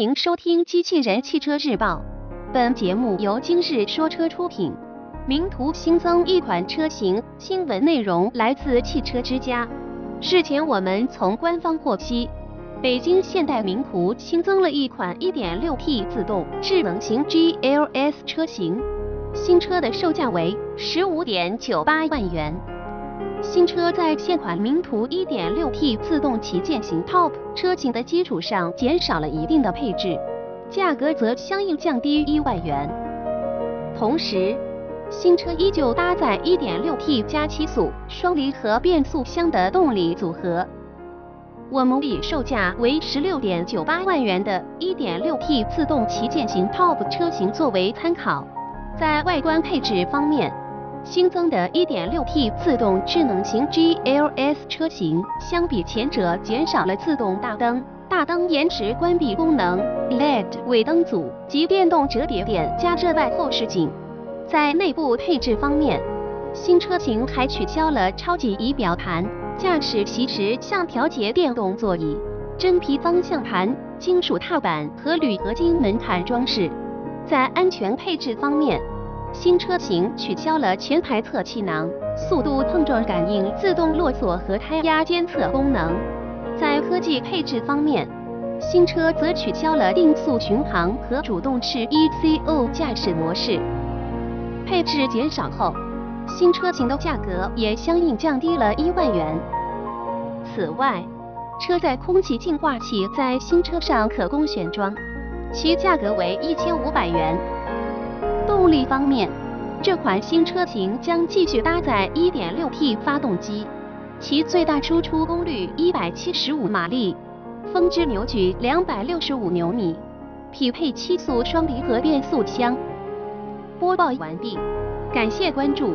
迎收听《机器人汽车日报》，本节目由今日说车出品。名图新增一款车型，新闻内容来自汽车之家。事前我们从官方获悉，北京现代名图新增了一款 1.6T 自动智能型 GLS 车型，新车的售价为15.98万元。新车在现款名图 1.6T 自动旗舰型 Top 车型的基础上减少了一定的配置，价格则相应降低一万元。同时，新车依旧搭载 1.6T 加七速双离合变速箱的动力组合。我们以售价为16.98万元的 1.6T 自动旗舰型 Top 车型作为参考，在外观配置方面。新增的 1.6T 自动智能型 GLS 车型，相比前者减少了自动大灯、大灯延迟关闭功能、LED 尾灯组及电动折叠点加热外后视镜。在内部配置方面，新车型还取消了超级仪表盘、驾驶席时向调节电动座椅、真皮方向盘、金属踏板和铝合金门槛装饰。在安全配置方面，新车型取消了前排侧气囊、速度碰撞感应、自动落锁和胎压监测功能。在科技配置方面，新车则取消了定速巡航和主动式 ECO 驾驶模式。配置减少后，新车型的价格也相应降低了一万元。此外，车载空气净化器在新车上可供选装，其价格为一千五百元。动力方面，这款新车型将继续搭载 1.6T 发动机，其最大输出功率175马力，峰值扭矩265牛米，匹配七速双离合变速箱。播报完毕，感谢关注。